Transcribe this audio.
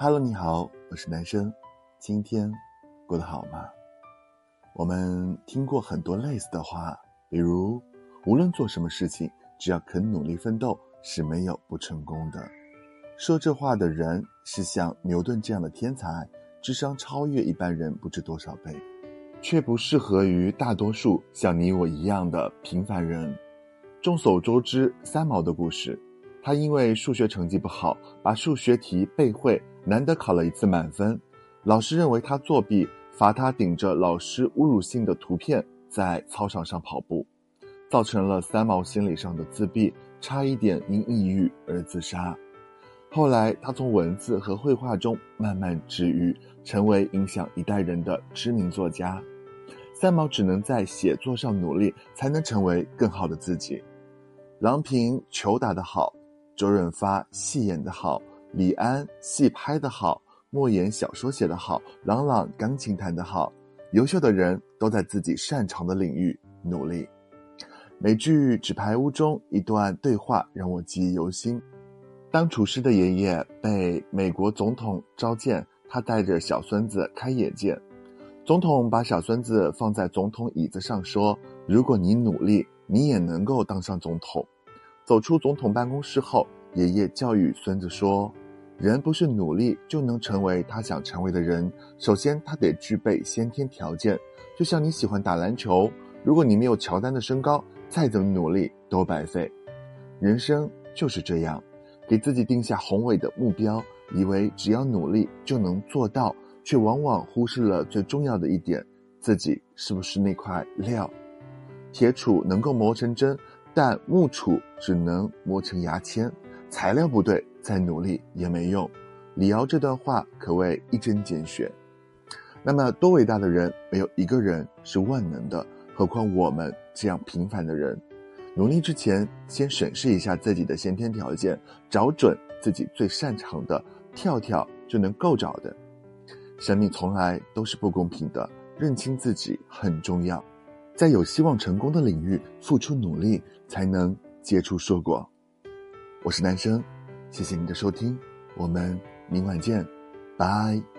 Hello，你好，我是男生，今天过得好吗？我们听过很多类似的话，比如无论做什么事情，只要肯努力奋斗，是没有不成功的。说这话的人是像牛顿这样的天才，智商超越一般人不知多少倍，却不适合于大多数像你我一样的平凡人。众所周知，三毛的故事。他因为数学成绩不好，把数学题背会，难得考了一次满分。老师认为他作弊，罚他顶着老师侮辱性的图片在操场上跑步，造成了三毛心理上的自闭，差一点因抑郁而自杀。后来，他从文字和绘画中慢慢治愈，成为影响一代人的知名作家。三毛只能在写作上努力，才能成为更好的自己。郎平球打得好。周润发戏演得好，李安戏拍得好，莫言小说写得好，郎朗钢琴弹得好。优秀的人都在自己擅长的领域努力。美剧《纸牌屋》中一段对话让我记忆犹新：当厨师的爷爷被美国总统召见，他带着小孙子开眼界。总统把小孙子放在总统椅子上，说：“如果你努力，你也能够当上总统。”走出总统办公室后，爷爷教育孙子说：“人不是努力就能成为他想成为的人，首先他得具备先天条件。就像你喜欢打篮球，如果你没有乔丹的身高，再怎么努力都白费。人生就是这样，给自己定下宏伟的目标，以为只要努力就能做到，却往往忽视了最重要的一点：自己是不是那块料？铁杵能够磨成针。”但木杵只能磨成牙签，材料不对，再努力也没用。李敖这段话可谓一针见血。那么多伟大的人，没有一个人是万能的，何况我们这样平凡的人？努力之前，先审视一下自己的先天条件，找准自己最擅长的，跳跳就能够着的。生命从来都是不公平的，认清自己很重要。在有希望成功的领域付出努力，才能结出硕果。我是男生，谢谢你的收听，我们明晚见，拜。